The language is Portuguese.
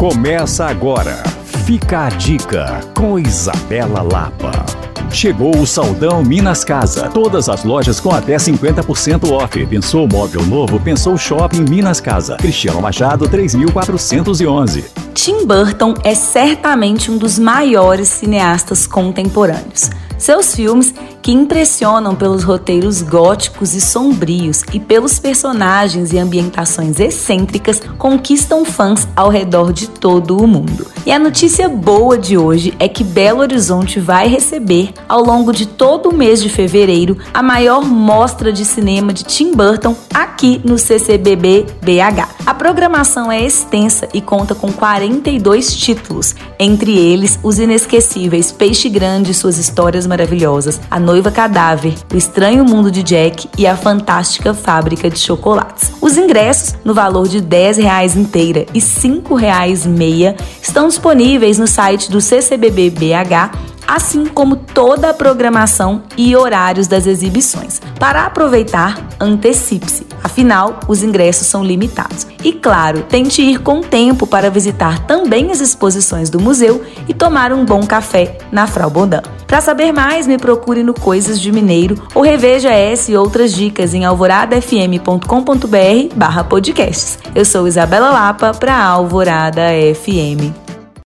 Começa agora. Fica a dica com Isabela Lapa. Chegou o Saldão Minas Casa. Todas as lojas com até 50% off. Pensou móvel novo? Pensou shopping Minas Casa. Cristiano Machado 3411. Tim Burton é certamente um dos maiores cineastas contemporâneos. Seus filmes, que impressionam pelos roteiros góticos e sombrios e pelos personagens e ambientações excêntricas, conquistam fãs ao redor de todo o mundo. E a notícia boa de hoje é que Belo Horizonte vai receber, ao longo de todo o mês de fevereiro, a maior mostra de cinema de Tim Burton aqui no CCBB BH. A programação é extensa e conta com 42 títulos, entre eles os inesquecíveis Peixe Grande e suas histórias maravilhosas, A Noiva Cadáver, O Estranho Mundo de Jack e A Fantástica Fábrica de Chocolates. Os ingressos, no valor de R$ 10 inteira e R$ 5 meia, estão disponíveis no site do CCBB BH assim como toda a programação e horários das exibições. Para aproveitar, antecipe-se, afinal, os ingressos são limitados. E claro, tente ir com tempo para visitar também as exposições do museu e tomar um bom café na Frau Bondan. Para saber mais, me procure no Coisas de Mineiro ou reveja essa e outras dicas em alvoradafm.com.br barra podcasts. Eu sou Isabela Lapa para Alvorada FM.